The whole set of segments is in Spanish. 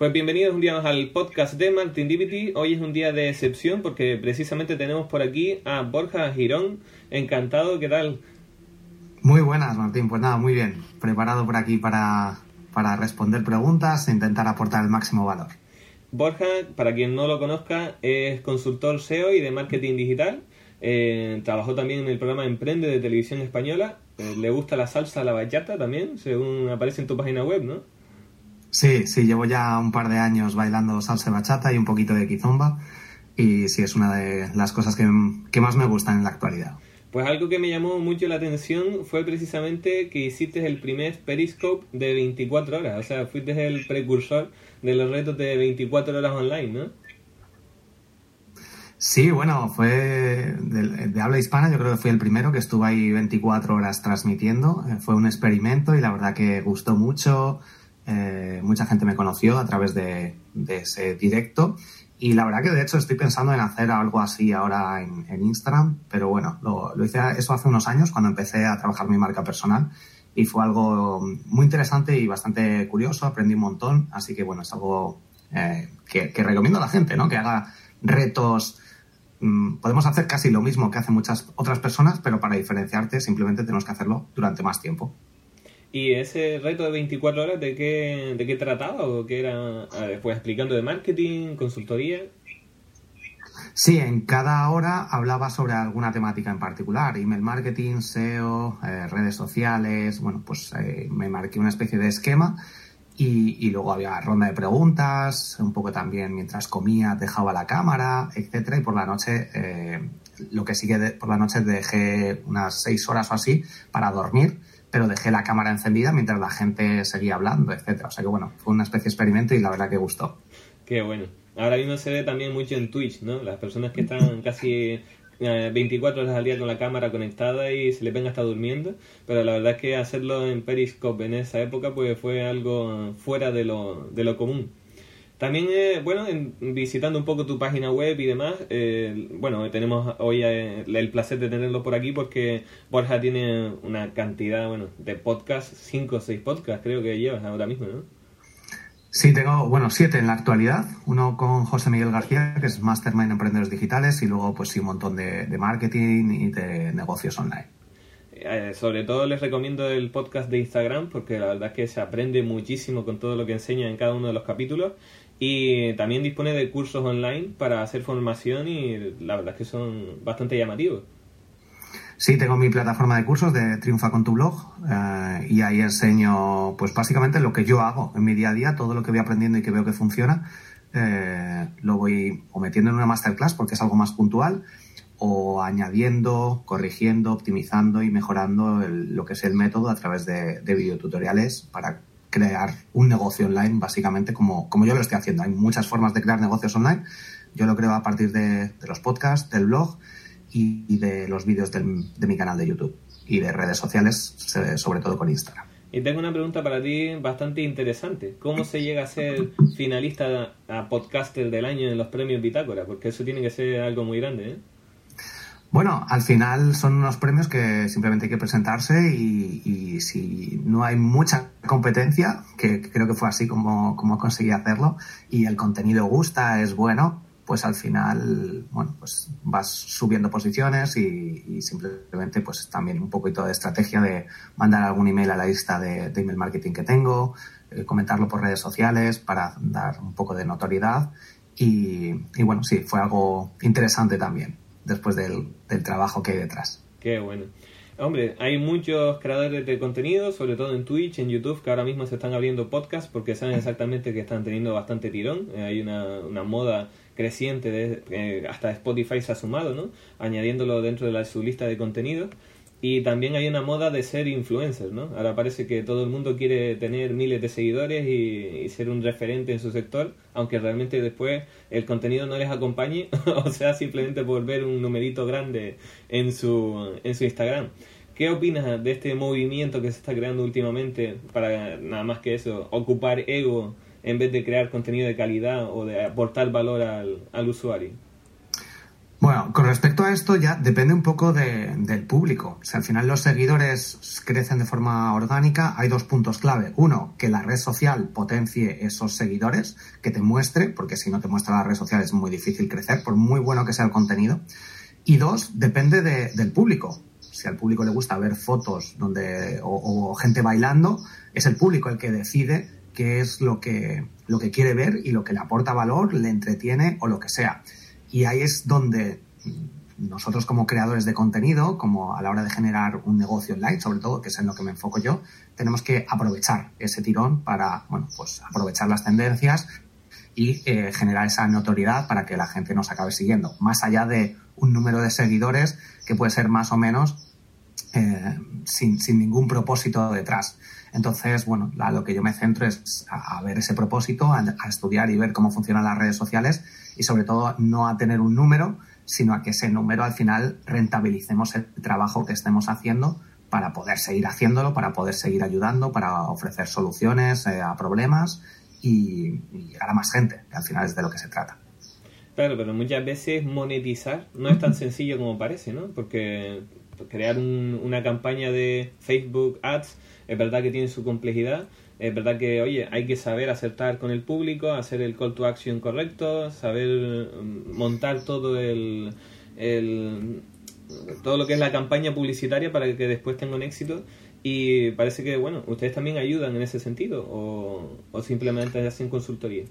Pues bienvenidos un día más al podcast de Martin Divity. Hoy es un día de excepción porque precisamente tenemos por aquí a Borja Girón. Encantado, ¿qué tal? Muy buenas, Martín. Pues nada, muy bien. Preparado por aquí para, para responder preguntas e intentar aportar el máximo valor. Borja, para quien no lo conozca, es consultor SEO y de marketing digital. Eh, trabajó también en el programa Emprende de Televisión Española. Eh, le gusta la salsa, la bachata también, según aparece en tu página web, ¿no? Sí, sí, llevo ya un par de años bailando salsa bachata y un poquito de kizomba y sí, es una de las cosas que, más me gustan en la actualidad. Pues algo que me llamó mucho la atención fue precisamente que hiciste el primer Periscope de 24 horas, o sea, fuiste el precursor de los retos de 24 horas online, ¿no? Sí, bueno, fue de, de, habla hispana, yo creo que fui el primero que estuvo ahí 24 horas transmitiendo. Eh, fue un experimento y la verdad que gustó mucho. Eh, mucha gente me conoció a través de, ese directo y la verdad que de hecho estoy pensando en hacer algo así ahora en, Instagram, pero bueno, lo, hice eso hace unos años cuando empecé a trabajar mi marca personal y fue algo muy interesante y bastante curioso, aprendí un montón, así que bueno, es algo eh, que, recomiendo a la gente, ¿no? Que haga retos. Mm, podemos hacer casi lo mismo que hacen muchas otras personas, pero para diferenciarte simplemente tenemos que hacerlo durante más tiempo. ¿Y ese reto de 24 horas de qué, de qué trataba o qué era? Pues explicando de marketing, consultoría. Sí, en cada hora hablaba sobre alguna temática en particular, email marketing, SEO, eh, redes sociales, bueno, pues eh, me marqué una especie de esquema y, luego había ronda de preguntas, un poco también mientras comía dejaba la cámara, etcétera, y por la noche, eh, lo que sigue por la noche dejé unas seis horas o así para dormir pero dejé la cámara encendida mientras la gente seguía hablando, etcétera. O sea que bueno, fue una especie de experimento y la verdad que gustó. Qué bueno. Ahora mismo se ve también mucho en Twitch, ¿no? Las personas que están casi 24 eh, horas al día con la cámara conectada y se le venga hasta durmiendo, pero la verdad es que hacerlo en Periscope en esa época pues fue algo fuera de lo, de lo común. También, eh, bueno, visitando un poco tu página web y demás, eh, bueno, tenemos hoy eh, el placer de tenerlo por aquí porque Borja tiene una cantidad, bueno, de podcasts, cinco o seis podcasts creo que llevas ahora mismo, ¿no? Sí, tengo, bueno, siete en la actualidad. Uno con José Miguel García, que es Mastermind Emprendedores Digitales, y luego, pues sí, un montón de, de marketing y de negocios online. sobre todo les recomiendo el podcast de Instagram porque la verdad es que se aprende muchísimo con todo lo que enseña en cada uno de los capítulos y también dispone de cursos online para hacer formación y la verdad es que son bastante llamativos. Sí, tengo mi plataforma de cursos de Triunfa con tu blog eh, y ahí enseño pues básicamente lo que yo hago en mi día a día, todo lo que voy aprendiendo y que veo que funciona, eh, lo voy o metiendo en una masterclass porque es algo más puntual o añadiendo, corrigiendo, optimizando y mejorando lo que es el método a través de videotutoriales para crear un negocio online, básicamente, como, como yo lo estoy haciendo. Hay muchas formas de crear negocios online. Yo lo creo a partir de, los podcasts, del blog y, de los vídeos de mi canal de YouTube y de redes sociales, sobre todo con Instagram. Y tengo una pregunta para ti bastante interesante. ¿Cómo se llega a ser finalista a podcaster del año en los premios Bitácora? Porque eso tiene que ser algo muy grande, ¿eh? Bueno, al final son unos premios que simplemente hay que presentarse y, si no hay mucha competencia, que, creo que fue así como, como conseguí hacerlo, y el contenido gusta, es bueno, pues al final, bueno, pues vas subiendo posiciones y, simplemente pues también un poquito de estrategia de mandar algún email a la lista de, email marketing que tengo, eh, comentarlo por redes sociales para dar un poco de notoriedad y bueno, sí, fue algo interesante también después del, trabajo que hay detrás. Qué bueno. Hombre, hay muchos creadores de contenido, sobre todo en Twitch, en YouTube, que ahora mismo se están abriendo podcasts porque saben exactamente que están teniendo bastante tirón. Eh, hay una, una moda creciente, de, eh, hasta Spotify se ha sumado, ¿no? Añadiéndolo dentro de la, su lista de contenidos. Y también hay una moda de ser influencer, ¿no? Ahora parece que todo el mundo quiere tener miles de seguidores y, ser un referente en su sector, aunque realmente después el contenido no les acompañe, o sea, simplemente por ver un numerito grande en su, en su Instagram. ¿Qué opinas de este movimiento que se está creando últimamente para nada más que eso, ocupar ego en vez de crear contenido de calidad o de aportar valor al, al usuario? Bueno, con respecto a esto ya depende un poco del público. Si al final los seguidores crecen de forma orgánica, hay dos puntos clave. Uno, que la red social potencie esos seguidores, que te muestre, porque si no te muestra la red social es muy difícil crecer, por muy bueno que sea el contenido. Y dos, depende del público. Si al público le gusta ver fotos donde, o, gente bailando, es el público el que decide qué es lo que, lo que quiere ver y lo que le aporta valor, le entretiene o lo que sea. Y ahí es donde nosotros como creadores de contenido, como a la hora de generar un negocio online, sobre todo, que es en lo que me enfoco yo, tenemos que aprovechar ese tirón para, bueno, pues aprovechar las tendencias y eh, generar esa notoriedad para que la gente nos acabe siguiendo, más allá de un número de seguidores que puede ser más o menos eh, sin, ningún propósito detrás. Entonces, bueno, a lo que yo me centro es a, ver ese propósito, a, estudiar y ver cómo funcionan las redes sociales y sobre todo no a tener un número, sino a que ese número al final rentabilicemos el trabajo que estemos haciendo para poder seguir haciéndolo, para poder seguir ayudando, para ofrecer soluciones eh, a problemas y, llegar a más gente, que al final es de lo que se trata. Claro, pero muchas veces monetizar no es tan sencillo como parece, ¿no? Porque crear una campaña de Facebook Ads es verdad que tiene su complejidad, es verdad que, oye, hay que saber acertar con el público, hacer el call to action correcto, saber mm, montar todo el, todo lo que es la campaña publicitaria para que después tenga un éxito. Y parece que, bueno, ustedes también ayudan en ese sentido o, o simplemente hacen consultoría.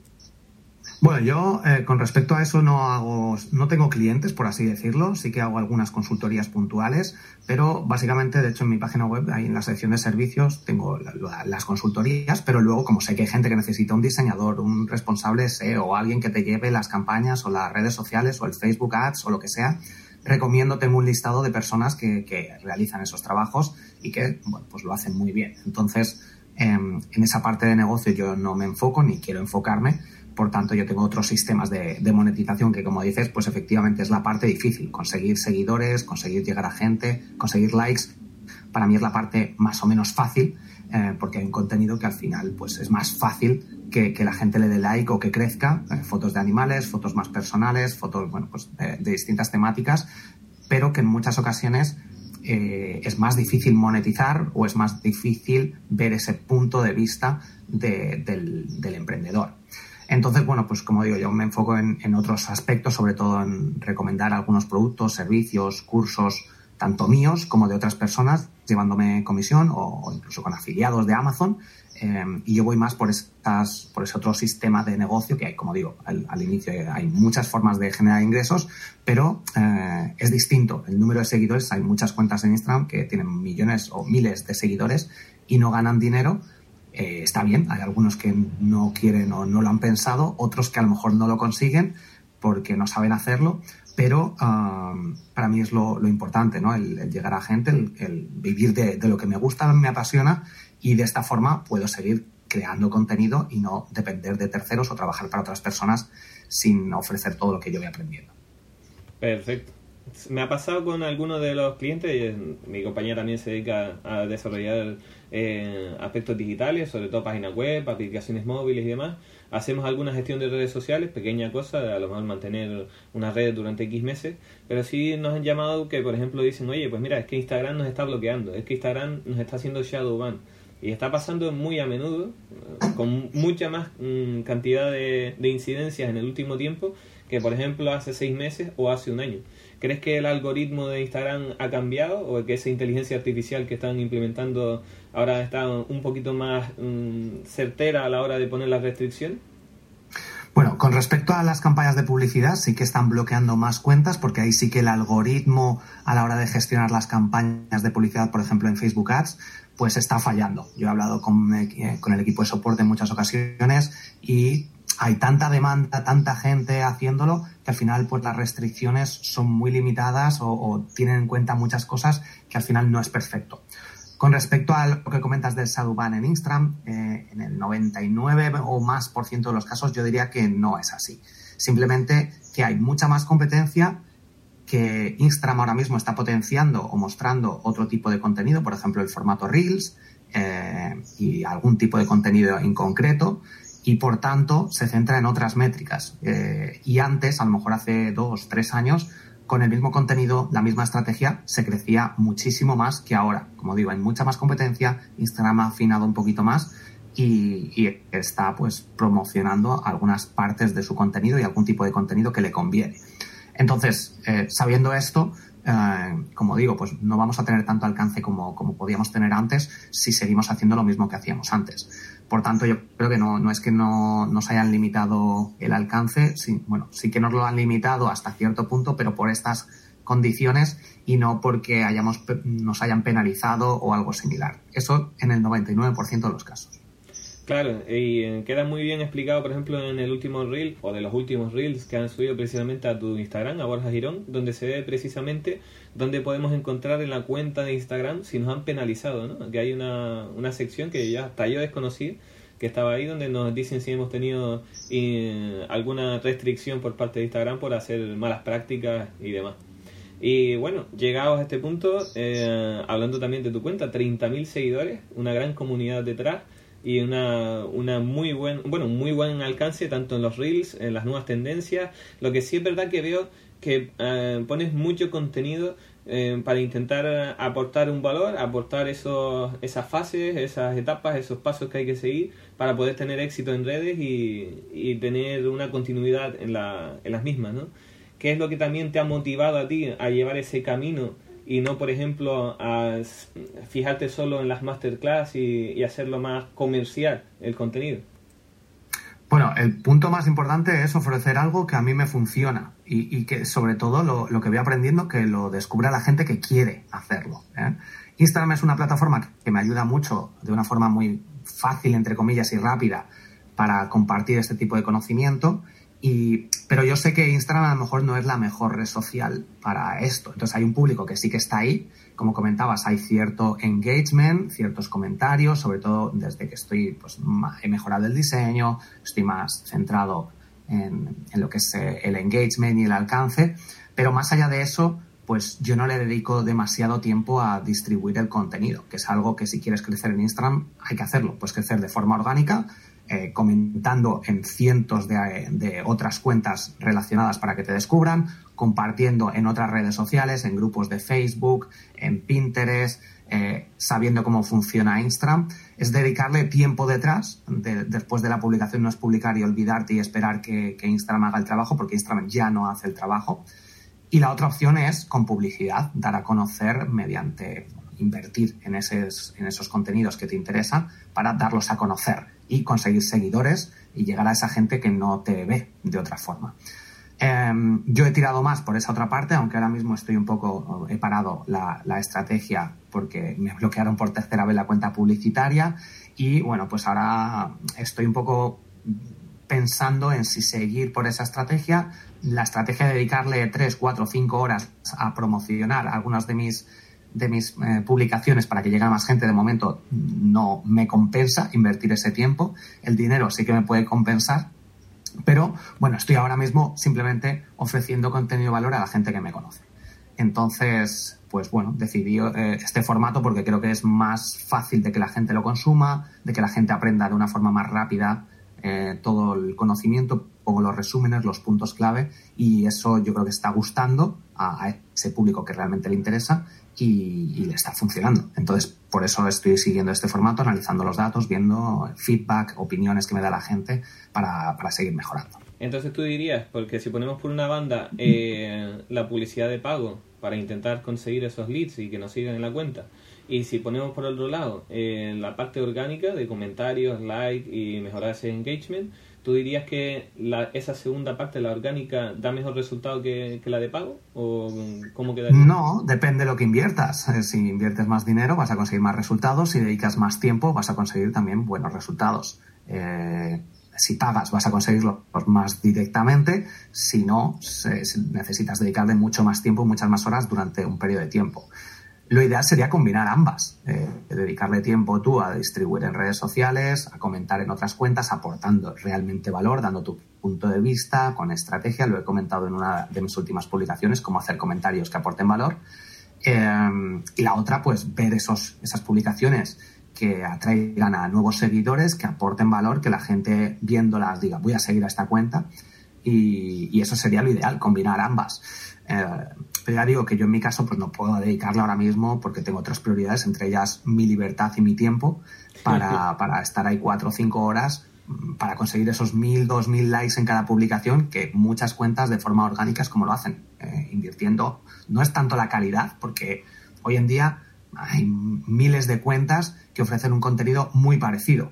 Bueno, yo eh, con respecto a eso no hago, no tengo clientes, por así decirlo. Sí que hago algunas consultorías puntuales, pero básicamente, de hecho, en mi página web, ahí en la sección de servicios, tengo las consultorías, pero luego, como sé que hay gente que necesita un diseñador, un responsable SEO, alguien que te lleve las campañas o las redes sociales o el Facebook Ads o lo que sea, recomiendo, tengo un listado de personas que, que realizan esos trabajos y que, bueno, pues lo hacen muy bien. Entonces, en esa parte de negocio yo no me enfoco ni quiero enfocarme por tanto, yo tengo otros sistemas de, monetización que, como dices, pues efectivamente es la parte difícil. Conseguir seguidores, conseguir llegar a gente, conseguir likes. Para mí es la parte más o menos fácil, eh, porque hay un contenido que al final pues es más fácil que, la gente le dé like o que crezca. Eh, fotos de animales, fotos más personales, fotos bueno, pues, de, distintas temáticas, pero que en muchas ocasiones eh, es más difícil monetizar o es más difícil ver ese punto de vista del emprendedor. Entonces, bueno, pues como digo, yo me enfoco en, otros aspectos, sobre todo en recomendar algunos productos, servicios, cursos, tanto míos como de otras personas, llevándome comisión o, incluso con afiliados de Amazon. Eh, y yo voy más por, estas, por ese otro sistema de negocio que hay, como digo, al, inicio hay muchas formas de generar ingresos, pero eh, es distinto. El número de seguidores, hay muchas cuentas en Instagram que tienen millones o miles de seguidores y no ganan dinero eh, está bien, hay algunos que no quieren o no lo han pensado, otros que a lo mejor no lo consiguen porque no saben hacerlo, pero para mí es lo, importante, ¿no? El, llegar a gente, el, vivir de, lo que me gusta, me apasiona y de esta forma puedo seguir creando contenido y no depender de terceros o trabajar para otras personas sin ofrecer todo lo que yo voy aprendiendo. Perfecto. Me ha pasado con algunos de los clientes, mi compañía también se dedica a desarrollar eh, aspectos digitales, sobre todo páginas web, aplicaciones móviles y demás. Hacemos alguna gestión de redes sociales, pequeña cosa, a lo mejor mantener una red durante X meses, pero sí nos han llamado que, por ejemplo, dicen, oye, pues mira, es que Instagram nos está bloqueando, es que Instagram nos está haciendo shadow ban. Y está pasando muy a menudo, con mucha más mm, cantidad de, de incidencias en el último tiempo que, por ejemplo, hace seis meses o hace un año. ¿Crees que el algoritmo de Instagram ha cambiado o que esa inteligencia artificial que están implementando ahora está un poquito más mm, certera a la hora de poner la restricción? Bueno, con respecto a las campañas de publicidad, sí que están bloqueando más cuentas porque ahí sí que el algoritmo a la hora de gestionar las campañas de publicidad, por ejemplo en Facebook Ads, pues está fallando. Yo he hablado con, eh, con el equipo de soporte en muchas ocasiones y hay tanta demanda, tanta gente haciéndolo, que al final pues las restricciones son muy limitadas o, tienen en cuenta muchas cosas que al final no es perfecto. Con respecto a lo que comentas del ban en Instagram, eh, en el 99 o más por ciento de los casos yo diría que no es así. Simplemente que hay mucha más competencia, que Instagram ahora mismo está potenciando o mostrando otro tipo de contenido, por ejemplo el formato Reels eh, y algún tipo de contenido en concreto, y por tanto se centra en otras métricas. Eh, y antes, a lo mejor hace dos, tres años, con el mismo contenido, la misma estrategia, se crecía muchísimo más que ahora. Como digo, hay mucha más competencia, Instagram ha afinado un poquito más y, está pues promocionando algunas partes de su contenido y algún tipo de contenido que le conviene. Entonces, eh, sabiendo esto, eh, como digo, pues no vamos a tener tanto alcance como, como podíamos tener antes si seguimos haciendo lo mismo que hacíamos antes. Por tanto, yo creo que no, no es que no nos hayan limitado el alcance, sí, bueno, sí que nos lo han limitado hasta cierto punto, pero por estas condiciones y no porque hayamos, nos hayan penalizado o algo similar. Eso en el 99% de los casos. Claro, y eh, queda muy bien explicado, por ejemplo, en el último reel o de los últimos reels que han subido precisamente a tu Instagram, a Borja Girón, donde se ve precisamente dónde podemos encontrar en la cuenta de Instagram si nos han penalizado, ¿no? Que hay una, una sección que ya hasta yo que estaba ahí, donde nos dicen si hemos tenido eh, alguna restricción por parte de Instagram por hacer malas prácticas y demás. Y bueno, llegados a este punto, eh, hablando también de tu cuenta, 30.000 seguidores, una gran comunidad detrás y una, una muy buen, bueno, muy buen alcance tanto en los reels, en las nuevas tendencias. Lo que sí es verdad que veo que eh, pones mucho contenido eh, para intentar aportar un valor, aportar esos, esas fases, esas etapas, esos pasos que hay que seguir para poder tener éxito en redes y, y tener una continuidad en, la, en las mismas, ¿no? ¿Qué es lo que también te ha motivado a ti a llevar ese camino? Y no, por ejemplo, a fijarte solo en las masterclass y, hacerlo más comercial el contenido? Bueno, el punto más importante es ofrecer algo que a mí me funciona y, que sobre todo lo, que voy aprendiendo que lo descubra la gente que quiere hacerlo. ¿eh? Instagram es una plataforma que me ayuda mucho de una forma muy fácil, entre comillas, y rápida para compartir este tipo de conocimiento y, pero yo sé que Instagram a lo mejor no es la mejor red social para esto. Entonces hay un público que sí que está ahí. Como comentabas, hay cierto engagement, ciertos comentarios, sobre todo desde que estoy, pues he mejorado el diseño, estoy más centrado en, en lo que es eh, el engagement y el alcance. Pero más allá de eso, pues yo no le dedico demasiado tiempo a distribuir el contenido, que es algo que si quieres crecer en Instagram hay que hacerlo, pues crecer de forma orgánica eh, comentando en cientos de, otras cuentas relacionadas para que te descubran, compartiendo en otras redes sociales, en grupos de Facebook, en Pinterest, eh, sabiendo cómo funciona Instagram, es dedicarle tiempo detrás. después de la publicación no es publicar y olvidarte y esperar que, Instagram haga el trabajo, porque Instagram ya no hace el trabajo. Y la otra opción es con publicidad, dar a conocer mediante invertir en, en esos contenidos que te interesan para darlos a conocer y conseguir seguidores y llegar a esa gente que no te ve de otra forma. Em, yo he tirado más por esa otra parte, aunque ahora mismo estoy un poco, he parado la, estrategia porque me bloquearon por tercera vez la cuenta publicitaria y bueno, pues ahora estoy un poco pensando en si seguir por esa estrategia, la estrategia de dedicarle 3, 4, 5 horas a promocionar algunas de mis de mis eh, publicaciones para que llegue a más gente, de momento no me compensa invertir ese tiempo. El dinero sí que me puede compensar, pero bueno, estoy ahora mismo simplemente ofreciendo contenido de valor a la gente que me conoce. Entonces, pues bueno, decidí eh, este formato porque creo que es más fácil de que la gente lo consuma, de que la gente aprenda de una forma más rápida eh, todo el conocimiento, pongo los resúmenes, los puntos clave y eso yo creo que está gustando a ese público que realmente le interesa y, le está funcionando. Entonces, por eso estoy siguiendo este formato, analizando los datos, viendo feedback, opiniones que me da la gente para, seguir mejorando. Entonces tú dirías, porque si ponemos por una banda eh, la publicidad de pago para intentar conseguir esos leads y que nos sigan en la cuenta, y si ponemos por otro lado eh, la parte orgánica de comentarios, like y mejorar ese engagement, ¿Tú dirías que la, esa segunda parte, la orgánica, da mejor resultado que, la de pago? ¿O cómo quedaría? No, depende de lo que inviertas. Eh, si inviertes más dinero, vas a conseguir más resultados. Si dedicas más tiempo, vas a conseguir también buenos resultados. Eh, si pagas, vas a conseguirlos más directamente. Si no, necesitas dedicarle mucho más tiempo, muchas más horas durante un periodo de tiempo. Lo ideal sería combinar ambas, eh, dedicarle tiempo tú a distribuir en redes sociales, a comentar en otras cuentas, aportando realmente valor, dando tu punto de vista, con estrategia. Lo he comentado en una de mis últimas publicaciones, cómo hacer comentarios que aporten valor. Eh, y la otra, pues ver esos, esas publicaciones que atraigan a nuevos seguidores, que aporten valor, que la gente viéndolas diga, voy a seguir a esta cuenta y, eso sería lo ideal, combinar ambas. Eh, ya digo que yo en mi caso pues no puedo dedicarle ahora mismo porque tengo otras prioridades, entre ellas mi libertad y mi tiempo, para, para estar ahí cuatro o cinco horas mm, para conseguir esos mil, dos mil likes en cada publicación que muchas cuentas de forma orgánica es como lo hacen, eh, invirtiendo. No es tanto la calidad, porque hoy en día hay miles de cuentas que ofrecen un contenido muy parecido.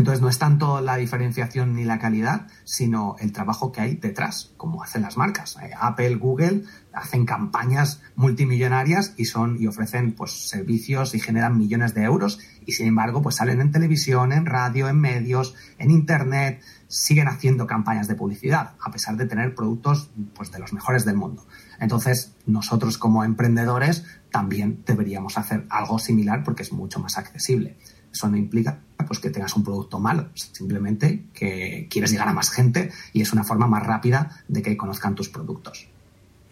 Entonces no es tanto la diferenciación ni la calidad, sino el trabajo que hay detrás, como hacen las marcas. Eh, Apple, Google hacen campañas multimillonarias y son y ofrecen pues servicios y generan millones de euros y sin embargo pues salen en televisión, en radio, en medios, en internet, siguen haciendo campañas de publicidad a pesar de tener productos pues de los mejores del mundo. Entonces, nosotros como emprendedores también deberíamos hacer algo similar porque es mucho más accesible. Eso no implica pues que tengas un producto malo, simplemente que quieres llegar a más gente y es una forma más rápida de que conozcan tus productos.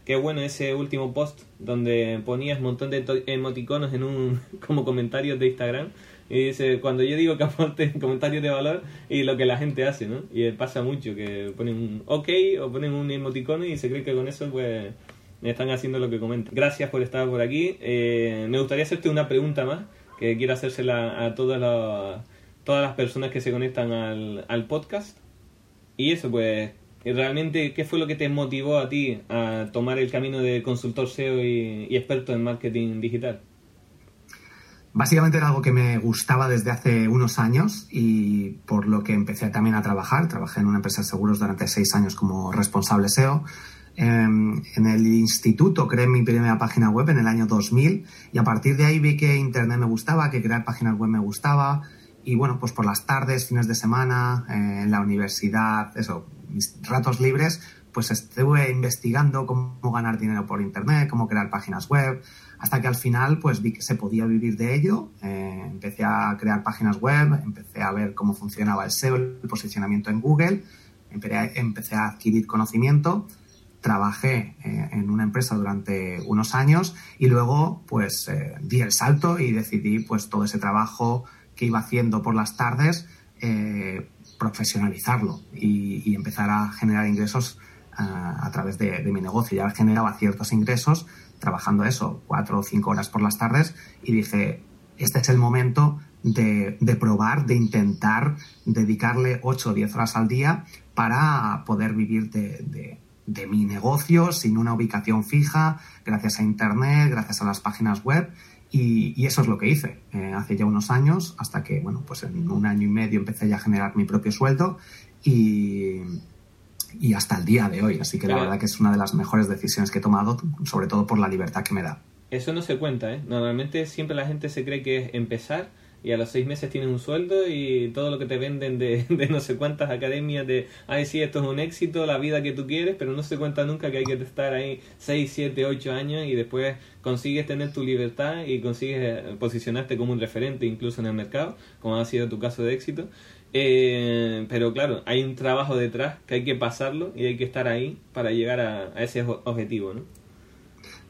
Qué bueno ese último post donde ponías un montón de emoticonos en un como comentarios de Instagram y dice cuando yo digo que aporte comentarios de valor y lo que la gente hace, ¿no? Y pasa mucho que ponen un ok o ponen un emoticono y se cree que con eso pues están haciendo lo que comentan. Gracias por estar por aquí. Eh, me gustaría hacerte una pregunta más que quiero hacérsela a todas las, todas las personas que se conectan al, al podcast. Y eso, pues, realmente, ¿qué fue lo que te motivó a ti a tomar el camino de consultor SEO y, experto en marketing digital? Básicamente era algo que me gustaba desde hace unos años y por lo que empecé también a trabajar. Trabajé en una empresa de seguros durante seis años como responsable SEO en el instituto creé mi primera página web en el año 2000 y a partir de ahí vi que Internet me gustaba, que crear páginas web me gustaba y bueno, pues por las tardes, fines de semana, eh, en la universidad, eso, mis ratos libres, pues estuve investigando cómo ganar dinero por Internet, cómo crear páginas web, hasta que al final pues vi que se podía vivir de ello, eh, empecé a crear páginas web, empecé a ver cómo funcionaba el SEO, el posicionamiento en Google, empecé a adquirir conocimiento trabajé eh, en una empresa durante unos años y luego pues eh, di el salto y decidí pues todo ese trabajo que iba haciendo por las tardes eh, profesionalizarlo y, empezar a generar ingresos a través de, mi negocio. Ya generaba ciertos ingresos trabajando eso, cuatro o cinco horas por las tardes y dije, este es el momento de, probar, de intentar dedicarle ocho o diez horas al día para poder vivir de de mi negocio sin una ubicación fija, gracias a Internet, gracias a las páginas web. Y, eso es lo que hice eh, hace ya unos años, hasta que, bueno, pues en un año y medio empecé ya a generar mi propio sueldo y, y hasta el día de hoy. Así que la verdad que es una de las mejores decisiones que he tomado, sobre todo por la libertad que me da. Eso no se cuenta, ¿eh? Normalmente siempre la gente se cree que es empezar y a los seis meses tienes un sueldo y todo lo que te venden de, no sé cuántas academias de, ay, sí, esto es un éxito, la vida que tú quieres, pero no se cuenta nunca que hay que estar ahí seis, siete, ocho años y después consigues tener tu libertad y consigues eh, posicionarte como un referente incluso en el mercado, como ha sido tu caso de éxito. Eh, pero claro, hay un trabajo detrás que hay que pasarlo y hay que estar ahí para llegar a, a ese objetivo, ¿no?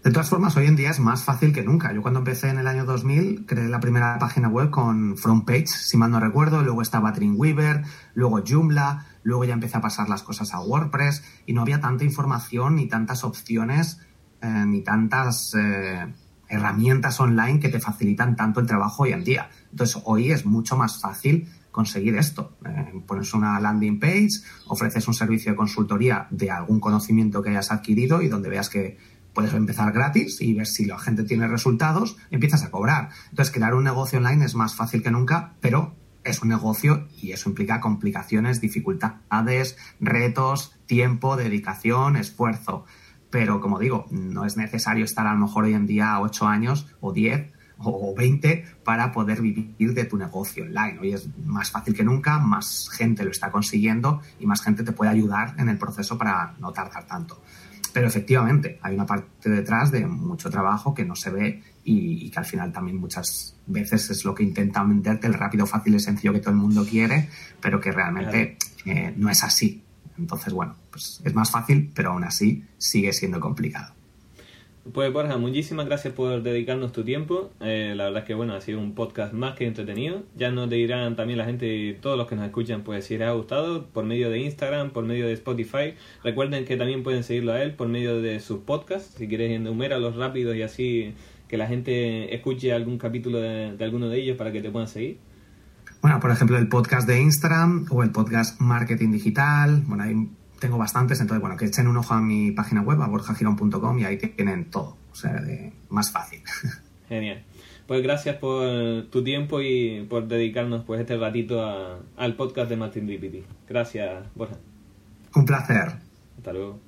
De todas formas, hoy en día es más fácil que nunca. Yo cuando empecé en el año 2000 creé la primera página web con Frontpage, si mal no recuerdo, luego estaba Dreamweaver, luego Joomla, luego ya empecé a pasar las cosas a WordPress y no había tanta información ni tantas opciones eh, ni tantas eh, herramientas online que te facilitan tanto el trabajo hoy en día. Entonces hoy es mucho más fácil conseguir esto. Eh, pones una landing page, ofreces un servicio de consultoría de algún conocimiento que hayas adquirido y donde veas que puedes empezar gratis y ver si la gente tiene resultados, empiezas a cobrar. Entonces, crear un negocio online es más fácil que nunca, pero es un negocio y eso implica complicaciones, dificultades, retos, tiempo, dedicación, esfuerzo. Pero como digo, no es necesario estar a lo mejor hoy en día 8 años o 10 o 20 para poder vivir de tu negocio online. Hoy es más fácil que nunca, más gente lo está consiguiendo y más gente te puede ayudar en el proceso para no tardar tanto. Pero efectivamente, hay una parte detrás de mucho trabajo que no se ve y, que al final también muchas veces es lo que intenta venderte el rápido, fácil y sencillo que todo el mundo quiere, pero que realmente eh, no es así. Entonces, bueno, pues es más fácil, pero aún así sigue siendo complicado. Pues Borja, muchísimas gracias por dedicarnos tu tiempo. Eh, la verdad es que bueno, ha sido un podcast más que entretenido. Ya nos dirán también la gente, todos los que nos escuchan, pues si les ha gustado, por medio de Instagram, por medio de Spotify. Recuerden que también pueden seguirlo a él por medio de sus podcasts. Si quieres los rápidos y así que la gente escuche algún capítulo de, de alguno de ellos para que te puedan seguir. Bueno, por ejemplo, el podcast de Instagram o el podcast Marketing Digital. Bueno, hay tengo bastantes, entonces bueno, que echen un ojo a mi página web, a borjagirón.com y ahí tienen todo, o sea, de, más fácil. Genial. Pues gracias por tu tiempo y por dedicarnos pues este ratito al podcast de Martin DPT. Gracias, Borja. Un placer. Hasta luego.